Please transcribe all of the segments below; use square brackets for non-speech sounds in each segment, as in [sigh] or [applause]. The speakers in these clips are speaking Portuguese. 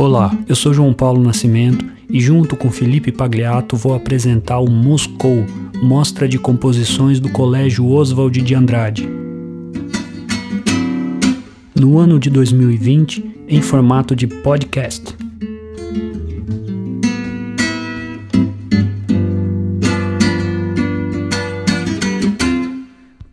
Olá, eu sou João Paulo Nascimento e junto com Felipe Pagliato vou apresentar o Moscou, mostra de composições do Colégio Oswald de Andrade. No ano de 2020, em formato de podcast.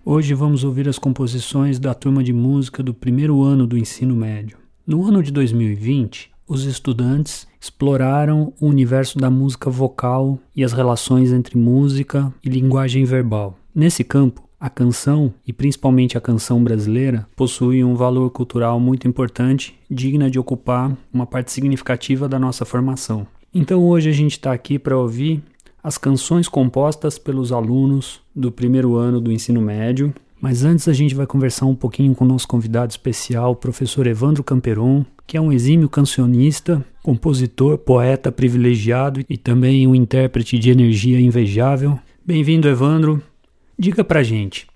Hoje vamos ouvir as composições da turma de música do primeiro ano do ensino médio. No ano de 2020, os estudantes exploraram o universo da música vocal e as relações entre música e linguagem verbal. Nesse campo, a canção, e principalmente a canção brasileira, possui um valor cultural muito importante, digna de ocupar uma parte significativa da nossa formação. Então hoje a gente está aqui para ouvir as canções compostas pelos alunos do primeiro ano do ensino médio. Mas antes a gente vai conversar um pouquinho com o nosso convidado especial, o professor Evandro Camperon, que é um exímio cancionista, compositor, poeta privilegiado e também um intérprete de energia invejável. Bem-vindo, Evandro. Diga pra gente,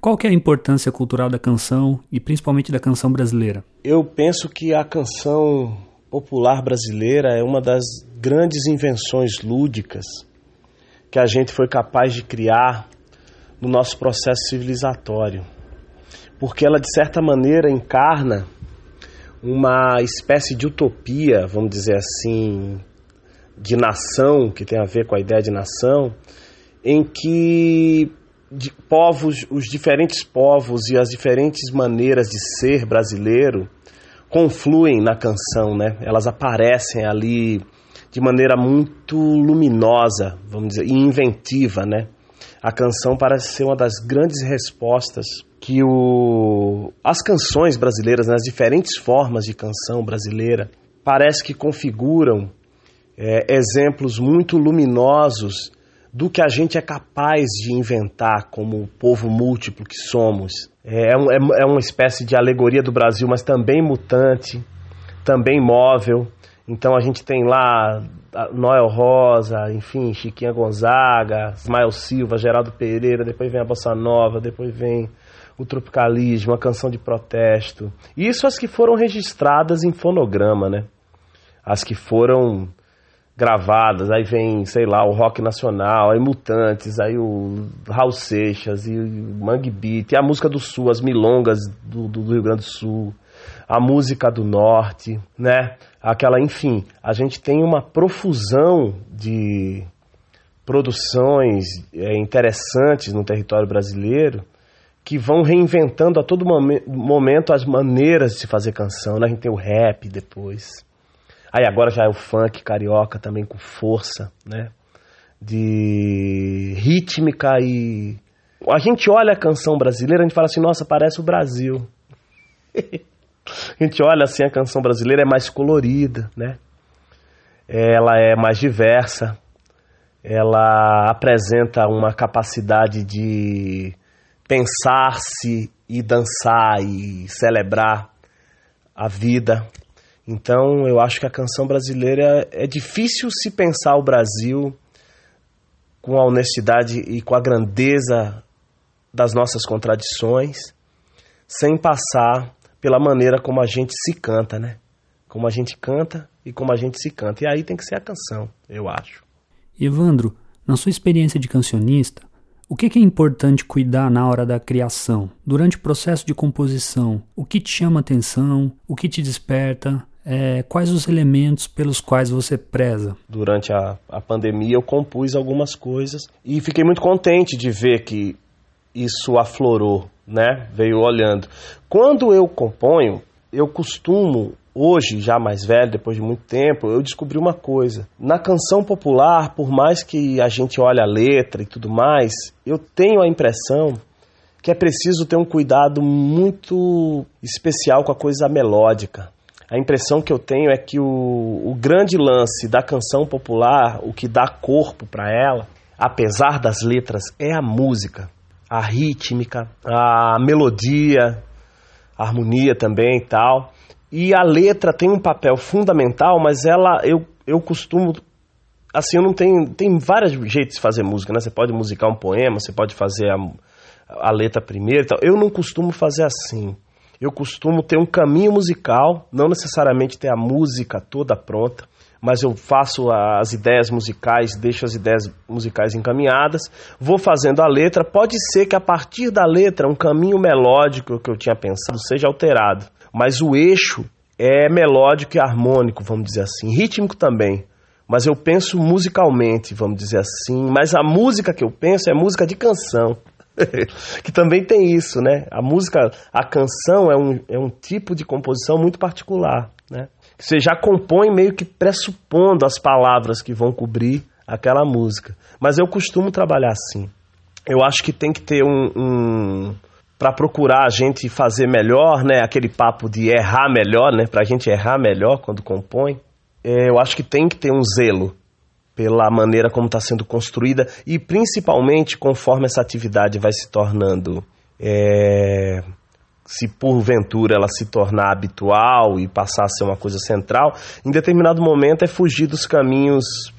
qual que é a importância cultural da canção e principalmente da canção brasileira? Eu penso que a canção popular brasileira é uma das grandes invenções lúdicas que a gente foi capaz de criar no nosso processo civilizatório. Porque ela, de certa maneira, encarna uma espécie de utopia, vamos dizer assim, de nação, que tem a ver com a ideia de nação, em que povos, os diferentes povos e as diferentes maneiras de ser brasileiro confluem na canção, né? Elas aparecem ali de maneira muito luminosa, vamos dizer, e inventiva, né? A canção parece ser uma das grandes respostas que o, as canções brasileiras, né, as diferentes formas de canção brasileira, parece que configuram é, exemplos muito luminosos do que a gente é capaz de inventar como povo múltiplo que somos. É, é, é uma espécie de alegoria do Brasil, mas também mutante, também móvel. Então a gente tem lá Noel Rosa, enfim, Chiquinha Gonzaga, Ismael Silva, Geraldo Pereira, depois vem a Bossa Nova, depois vem o tropicalismo, a canção de protesto. Isso as que foram registradas em fonograma, né? As que foram gravadas, aí vem, sei lá, o rock nacional, aí Mutantes, aí o Raul Seixas e o Mangue Beat, e a música do Sul, as milongas do, do, Rio Grande do Sul, a música do Norte, né? Aquela, enfim, a gente tem uma profusão de produções é, interessantes no território brasileiro que vão reinventando a todo momento as maneiras de se fazer canção. Né? A gente tem o rap depois. Aí agora já é o funk carioca também com força, né? De rítmica e. A gente olha a canção brasileira, a gente fala assim, nossa, parece o Brasil. [laughs] a gente olha assim, a canção brasileira é mais colorida, né? Ela é mais diversa, ela apresenta uma capacidade de pensar-se e dançar e celebrar a vida. Então, eu acho que a canção brasileira é difícil se pensar o Brasil com a honestidade e com a grandeza das nossas contradições, sem passar pela maneira como a gente se canta, né? Como a gente canta e como a gente se canta. E aí tem que ser a canção, eu acho. Evandro, na sua experiência de cancionista, o que é importante cuidar na hora da criação? Durante o processo de composição, o que te chama atenção? O que te desperta? É, quais os elementos pelos quais você preza? Durante a, a pandemia eu compus algumas coisas e fiquei muito contente de ver que isso aflorou, né? Veio olhando. Quando eu componho, eu costumo Hoje, já mais velho, depois de muito tempo, eu descobri uma coisa. Na canção popular, por mais que a gente olhe a letra e tudo mais, eu tenho a impressão que é preciso ter um cuidado muito especial com a coisa melódica. A impressão que eu tenho é que o, o grande lance da canção popular, o que dá corpo para ela, apesar das letras, é a música, a rítmica, a melodia, a harmonia também e tal. E a letra tem um papel fundamental, mas ela, eu, eu costumo. Assim, eu não tenho. Tem vários jeitos de fazer música, né? Você pode musicar um poema, você pode fazer a, a letra primeiro tal. Eu não costumo fazer assim. Eu costumo ter um caminho musical, não necessariamente ter a música toda pronta, mas eu faço as ideias musicais, deixo as ideias musicais encaminhadas, vou fazendo a letra. Pode ser que a partir da letra um caminho melódico que eu tinha pensado seja alterado, mas o eixo é melódico e harmônico, vamos dizer assim, rítmico também. Mas eu penso musicalmente, vamos dizer assim. Mas a música que eu penso é música de canção. [laughs] que também tem isso, né? A música, a canção é um, é um tipo de composição muito particular? Você já compõe meio que pressupondo as palavras que vão cobrir aquela música. Mas eu costumo trabalhar assim. Eu acho que tem que ter um, um para procurar a gente fazer melhor, né? Aquele papo de errar melhor, né? Para a gente errar melhor quando compõe. É, eu acho que tem que ter um zelo pela maneira como está sendo construída e principalmente conforme essa atividade vai se tornando, é, se porventura ela se tornar habitual e passar a ser uma coisa central, em determinado momento é fugir dos caminhos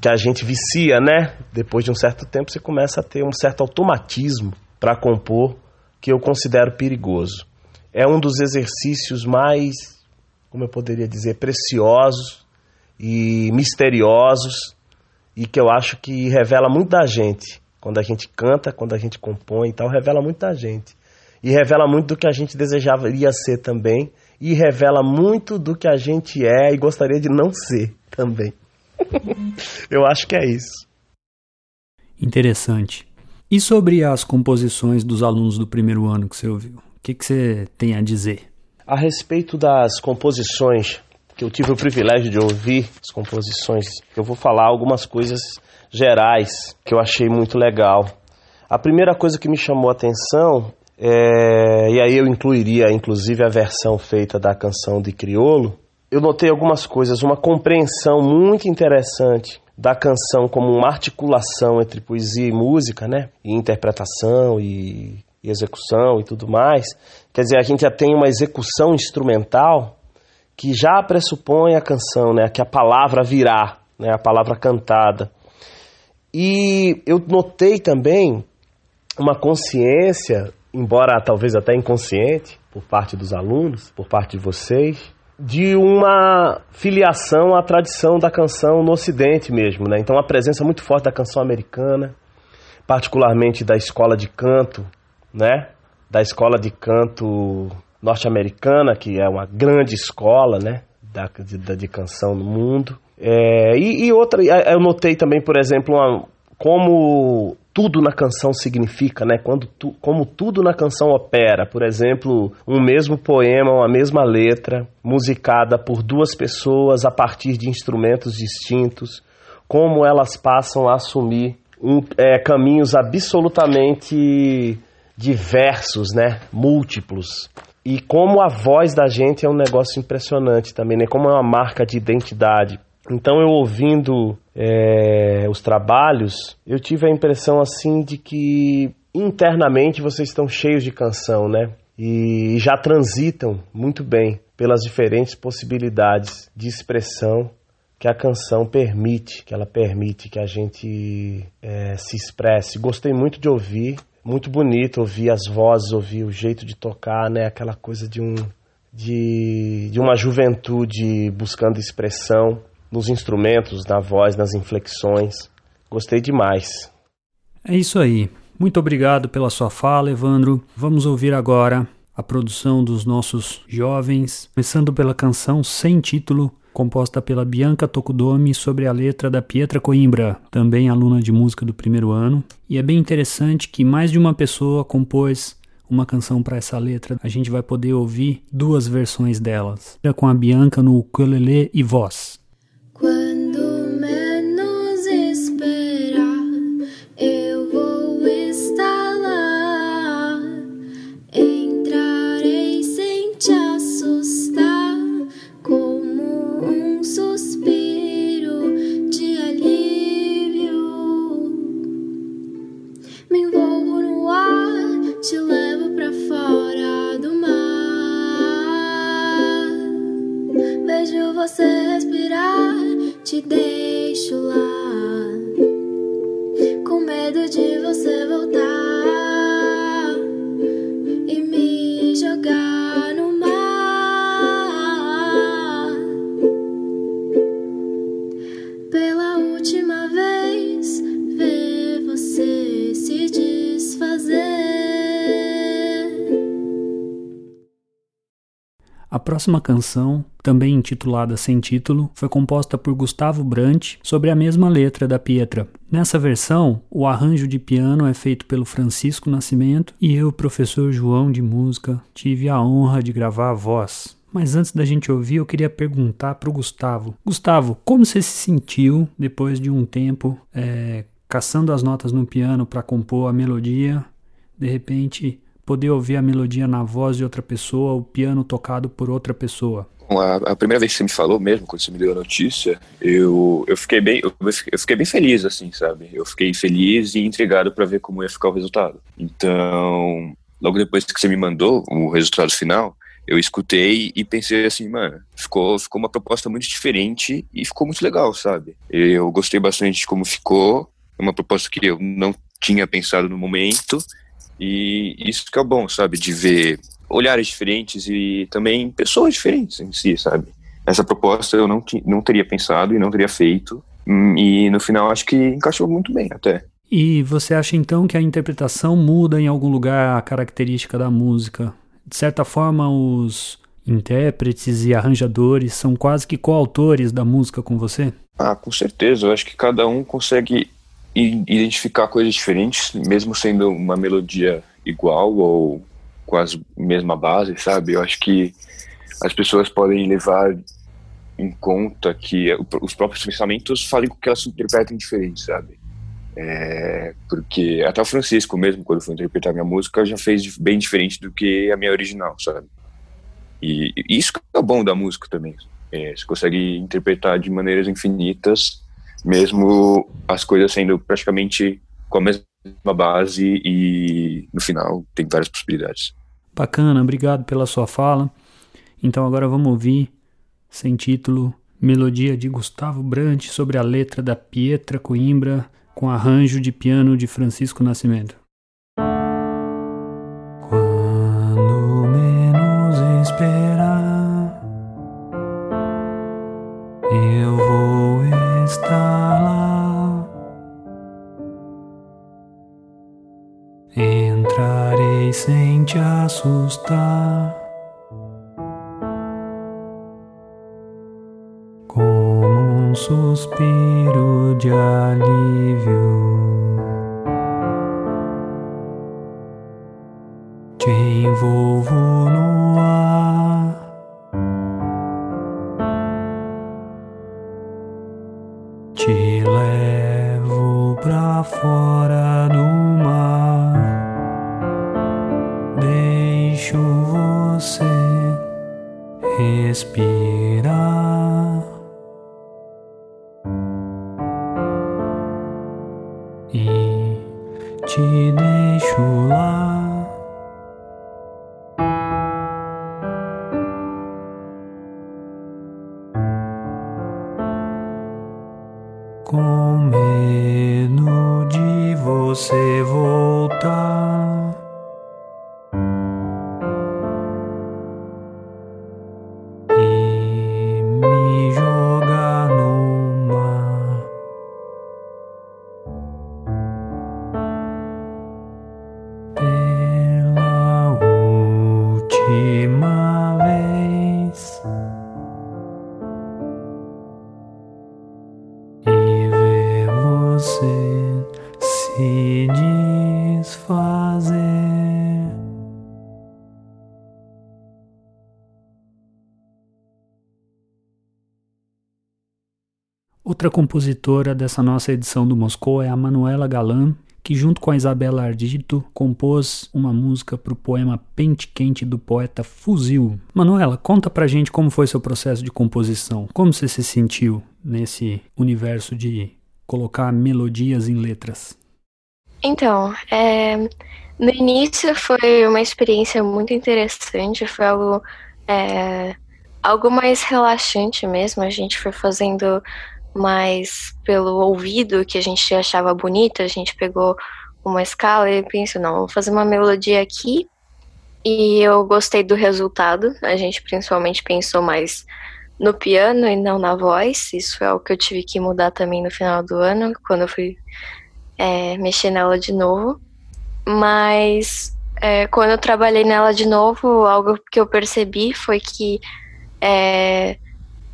que a gente vicia, né? Depois de um certo tempo você começa a ter um certo automatismo para compor que eu considero perigoso. É um dos exercícios mais, como eu poderia dizer, preciosos e misteriosos e que eu acho que revela muito da gente. Quando a gente canta, quando a gente compõe e tal, revela muito da gente. E revela muito do que a gente desejaria ser também. E revela muito do que a gente é e gostaria de não ser também. [laughs] eu acho que é isso. Interessante. E sobre as composições dos alunos do primeiro ano que você ouviu? O que, que você tem a dizer? A respeito das composições que eu tive o privilégio de ouvir as composições. Eu vou falar algumas coisas gerais que eu achei muito legal. A primeira coisa que me chamou a atenção, é, e aí eu incluiria inclusive a versão feita da canção de Criolo, eu notei algumas coisas, uma compreensão muito interessante da canção como uma articulação entre poesia e música, né? E interpretação e, e execução e tudo mais. Quer dizer, a gente já tem uma execução instrumental que já pressupõe a canção, né, que a palavra virá, né, a palavra cantada. E eu notei também uma consciência, embora talvez até inconsciente, por parte dos alunos, por parte de vocês, de uma filiação à tradição da canção no Ocidente mesmo. Né? Então, a presença muito forte da canção americana, particularmente da escola de canto, né? da escola de canto norte-americana, que é uma grande escola né, da, de, de canção no mundo. É, e, e, outra, eu notei também, por exemplo, uma, como tudo na canção significa, né? Quando tu, como tudo na canção opera. Por exemplo, um mesmo poema, uma mesma letra, musicada por duas pessoas a partir de instrumentos distintos, como elas passam a assumir um, é, caminhos absolutamente diversos, né? Múltiplos. E como a voz da gente é um negócio impressionante também, né? Como é uma marca de identidade. Então eu ouvindo é, os trabalhos, eu tive a impressão assim de que internamente vocês estão cheios de canção, né? E já transitam muito bem pelas diferentes possibilidades de expressão que a canção permite, que ela permite que a gente é, se expresse. Gostei muito de ouvir muito bonito ouvir as vozes, ouvir o jeito de tocar, né? Aquela coisa de um de, de uma juventude buscando expressão nos instrumentos, na voz, nas inflexões. Gostei demais. É isso aí. Muito obrigado pela sua fala, Evandro. Vamos ouvir agora a produção dos nossos jovens, começando pela canção sem título composta pela Bianca Tokudomi sobre a letra da Pietra Coimbra, também aluna de música do primeiro ano. E é bem interessante que mais de uma pessoa compôs uma canção para essa letra. A gente vai poder ouvir duas versões delas, com a Bianca no ukulele e voz. De você voltar próxima canção, também intitulada Sem Título, foi composta por Gustavo Brant sobre a mesma letra da Pietra. Nessa versão, o arranjo de piano é feito pelo Francisco Nascimento e eu, professor João de Música, tive a honra de gravar a voz. Mas antes da gente ouvir, eu queria perguntar para o Gustavo. Gustavo, como você se sentiu depois de um tempo é, caçando as notas no piano para compor a melodia? De repente, poder ouvir a melodia na voz de outra pessoa, o piano tocado por outra pessoa? A, primeira vez que você me falou mesmo, quando você me deu a notícia, eu, eu fiquei bem eu fiquei bem feliz, assim, sabe? Eu fiquei feliz e intrigado para ver como ia ficar o resultado. Então, logo depois que você me mandou o resultado final, eu escutei e pensei assim, mano, ficou, ficou uma proposta muito diferente e ficou muito legal, sabe? Eu gostei bastante de como ficou, é uma proposta que eu não tinha pensado no momento e isso que é bom, sabe? De ver olhares diferentes e também pessoas diferentes em si, sabe? Essa proposta eu não, não teria pensado e não teria feito hum, e no final acho que encaixou muito bem até. E você acha então que a interpretação muda em algum lugar a característica da música? De certa forma, os intérpretes e arranjadores são quase que coautores da música com você? Ah, com certeza. Eu acho que cada um consegue identificar coisas diferentes, mesmo sendo uma melodia igual ou com a mesma base, sabe? Eu acho que as pessoas podem levar em conta que os próprios pensamentos fazem com que elas se interpretem diferente, sabe? É, porque até o Francisco mesmo, quando foi interpretar minha música, já fez bem diferente do que a minha original, sabe? E, isso que é bom da música também. É, você consegue interpretar de maneiras infinitas, mesmo as coisas sendo praticamente com a mesma base e no final tem várias possibilidades. Bacana, obrigado pela sua fala. Então agora vamos ouvir, sem título, Melodia de Gustavo Brant sobre a letra da Pietra Coimbra com arranjo de piano de Francisco Nascimento. Te envolvo no ar. Outra compositora dessa nossa edição do Moscou é a Manuela Galan, que junto com a Isabela Ardito compôs uma música para o poema Pente Quente do poeta Fuzil. Manuela, conta pra gente como foi seu processo de composição. Como você se sentiu nesse universo de colocar melodias em letras? Então, é, no início foi uma experiência muito interessante, foi algo, é, algo mais relaxante mesmo. A gente foi fazendo mas pelo ouvido que a gente achava bonita, a gente pegou uma escala e pensou, não, vou fazer uma melodia aqui. E eu gostei do resultado. A gente principalmente pensou mais no piano e não na voz. Isso é o que eu tive que mudar também no final do ano, quando eu fui é, mexer nela de novo. Mas é, quando eu trabalhei nela de novo, algo que eu percebi foi que é,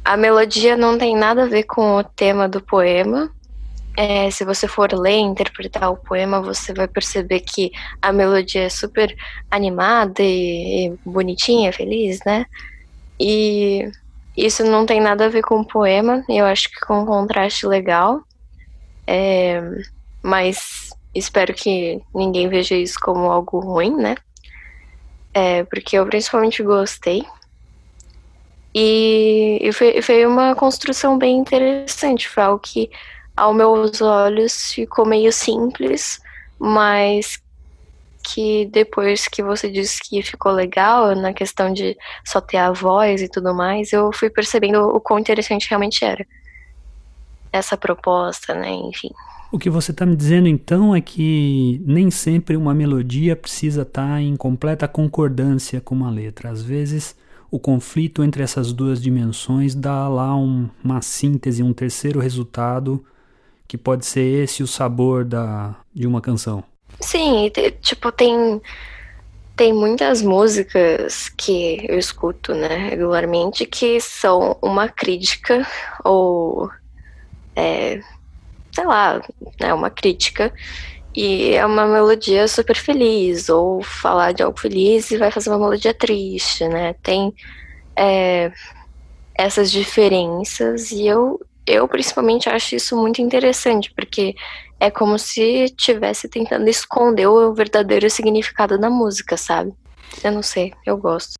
a melodia não tem nada a ver com o tema do poema. É, se você for ler e interpretar o poema, você vai perceber que a melodia é super animada e, e bonitinha, feliz, né? E isso não tem nada a ver com o poema, eu acho que com um contraste legal. É, mas espero que ninguém veja isso como algo ruim, né? É, porque eu principalmente gostei. E, e foi, foi uma construção bem interessante, foi algo que, aos meus olhos, ficou meio simples, mas que depois que você disse que ficou legal na questão de só ter a voz e tudo mais, eu fui percebendo o quão interessante realmente era essa proposta, né? Enfim. O que você está me dizendo então é que nem sempre uma melodia precisa estar tá em completa concordância com uma letra. Às vezes o conflito entre essas duas dimensões dá lá um, uma síntese, um terceiro resultado que pode ser esse o sabor da, de uma canção. Sim, tipo, tem, tem muitas músicas que eu escuto, né, regularmente, que são uma crítica ou, é, sei lá, é uma crítica e é uma melodia super feliz, ou falar de algo feliz e vai fazer uma melodia triste, né? Tem é, essas diferenças e eu, eu principalmente acho isso muito interessante, porque é como se estivesse tentando esconder o verdadeiro significado da música, sabe? Eu não sei, eu gosto.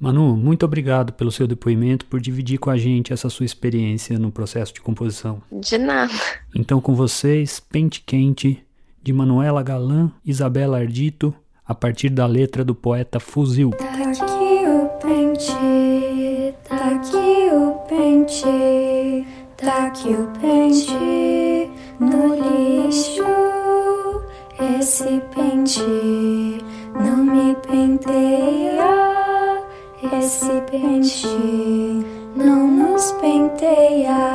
Manu, muito obrigado pelo seu depoimento, por dividir com a gente essa sua experiência no processo de composição. De nada. Então, com vocês, Pente Quente, de Manuela Galan, Isabela Ardito, a partir da letra do poeta Fuzil. Tá aqui o pente, tá aqui o pente, tá aqui o pente no lixo. Esse pente não me penteia, esse pente não nos penteia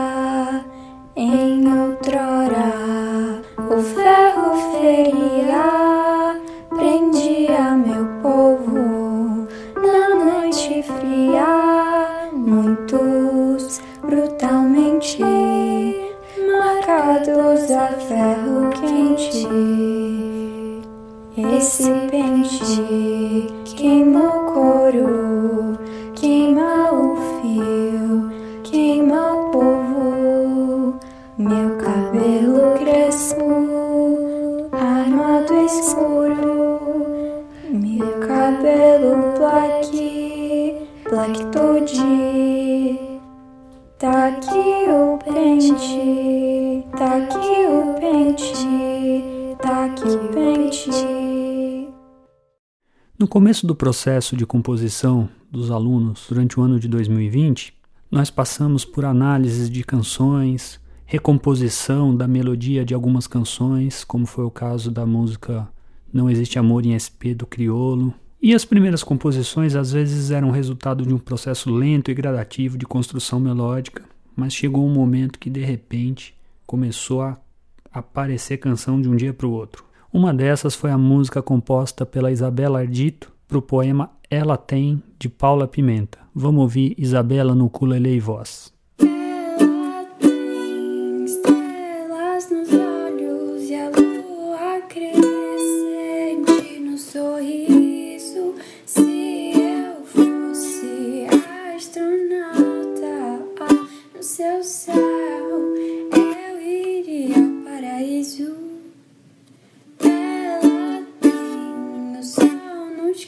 começo do processo de composição dos alunos durante o ano de 2020, nós passamos por análises de canções, recomposição da melodia de algumas canções, como foi o caso da música Não Existe Amor em SP do Criolo. E as primeiras composições às vezes eram resultado de um processo lento e gradativo de construção melódica, mas chegou um momento que de repente começou a aparecer canção de um dia para o outro. Uma dessas foi a música composta pela Isabela Ardito para o poema Ela Tem, de Paula Pimenta. Vamos ouvir Isabela no ukulele e voz.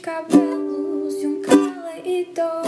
Cabelos e um caleidoscópio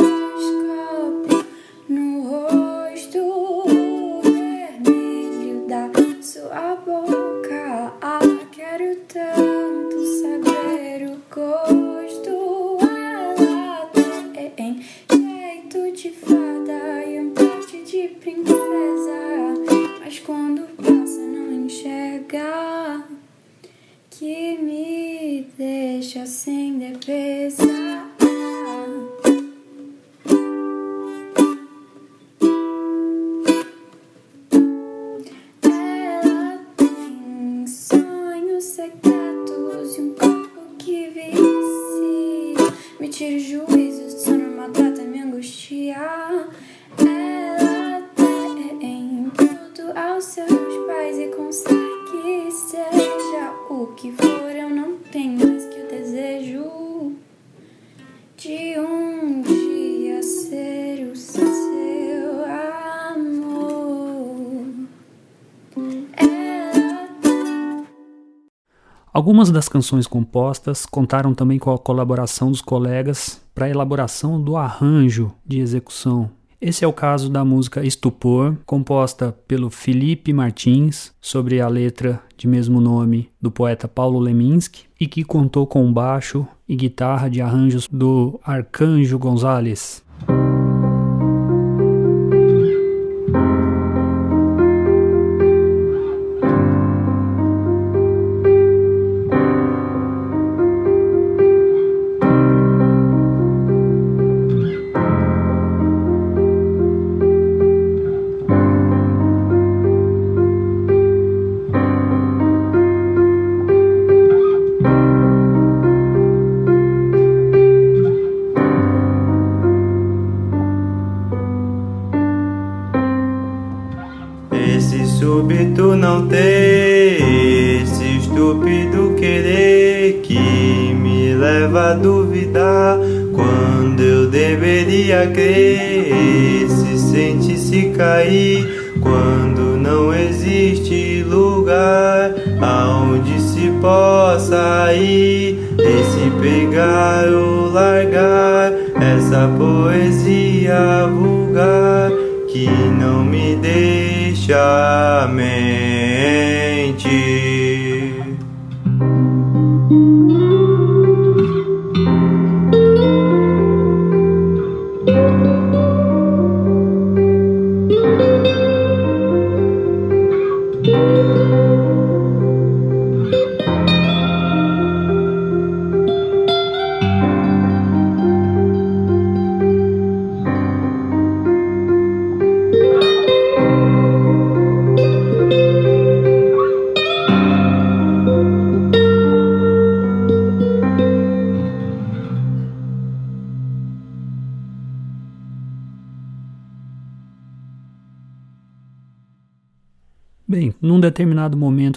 aos seus pais e consegue, seja o que for, eu não tenho mais que o desejo de um dia ser o seu amor. Ela... Algumas das canções compostas contaram também com a colaboração dos colegas para a elaboração do arranjo de execução esse é o caso da música Estupor, composta pelo Felipe Martins, sobre a letra de mesmo nome do poeta Paulo Leminski, e que contou com baixo e guitarra de arranjos do Arcanjo Gonzalez.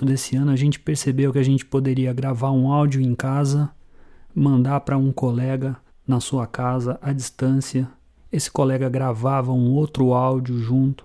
Desse ano a gente percebeu que a gente poderia gravar um áudio em casa, mandar para um colega na sua casa à distância. Esse colega gravava um outro áudio junto.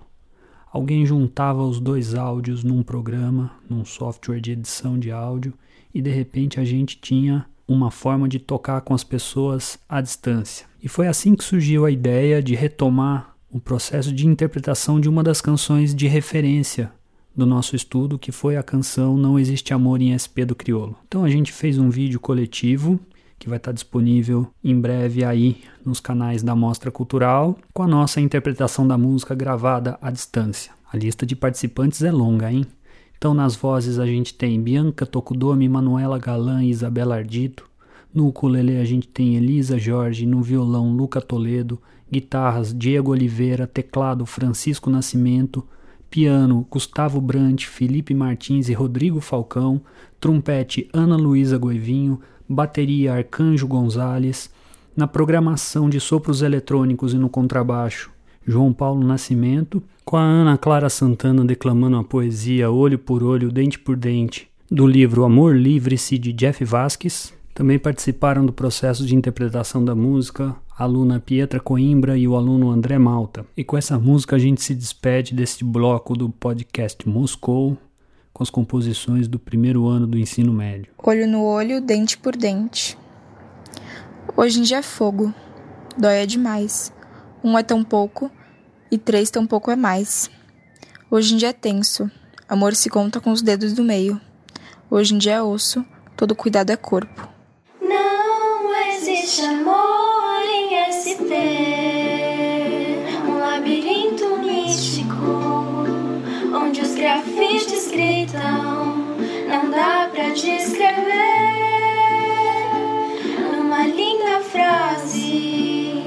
Alguém juntava os dois áudios num programa, num software de edição de áudio, e de repente a gente tinha uma forma de tocar com as pessoas à distância. E foi assim que surgiu a ideia de retomar o processo de interpretação de uma das canções de referência do nosso estudo, que foi a canção Não Existe Amor em SP do Criolo. Então a gente fez um vídeo coletivo que vai estar disponível em breve aí nos canais da Mostra Cultural, com a nossa interpretação da música gravada à distância. A lista de participantes é longa, hein? Então nas vozes a gente tem Bianca Tokudomi, Manuela Galan e Isabela Ardito. No ukulele a gente tem Elisa Jorge, no violão Luca Toledo, guitarras Diego Oliveira, teclado Francisco Nascimento, piano Gustavo Brant, Felipe Martins e Rodrigo Falcão, trompete Ana Luísa Goivinho, bateria Arcanjo Gonzalez, na programação de sopros eletrônicos e no contrabaixo João Paulo Nascimento, com a Ana Clara Santana declamando a poesia Olho por Olho, Dente por Dente, do livro Amor Livre-se de Jeff Vasques. Também participaram do processo de interpretação da música a aluna Pietra Coimbra e o aluno André Malta. E com essa música a gente se despede deste bloco do podcast Moscou, com as composições do primeiro ano do ensino médio. Olho no olho, dente por dente. Hoje em dia é fogo. Dói é demais. Um é tão pouco e três tão pouco é mais. Hoje em dia é tenso. Amor se conta com os dedos do meio. Hoje em dia é osso. Todo cuidado é corpo. Existe amor em SP, um labirinto místico, onde os grafites gritam, não dá pra descrever. Numa linda frase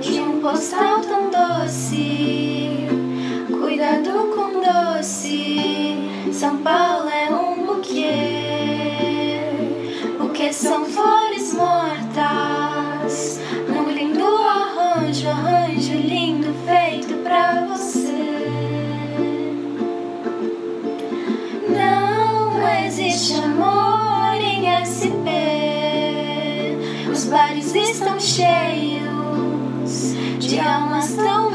de um postal tão doce, cuidado com doce, São Paulo é cheios de almas tão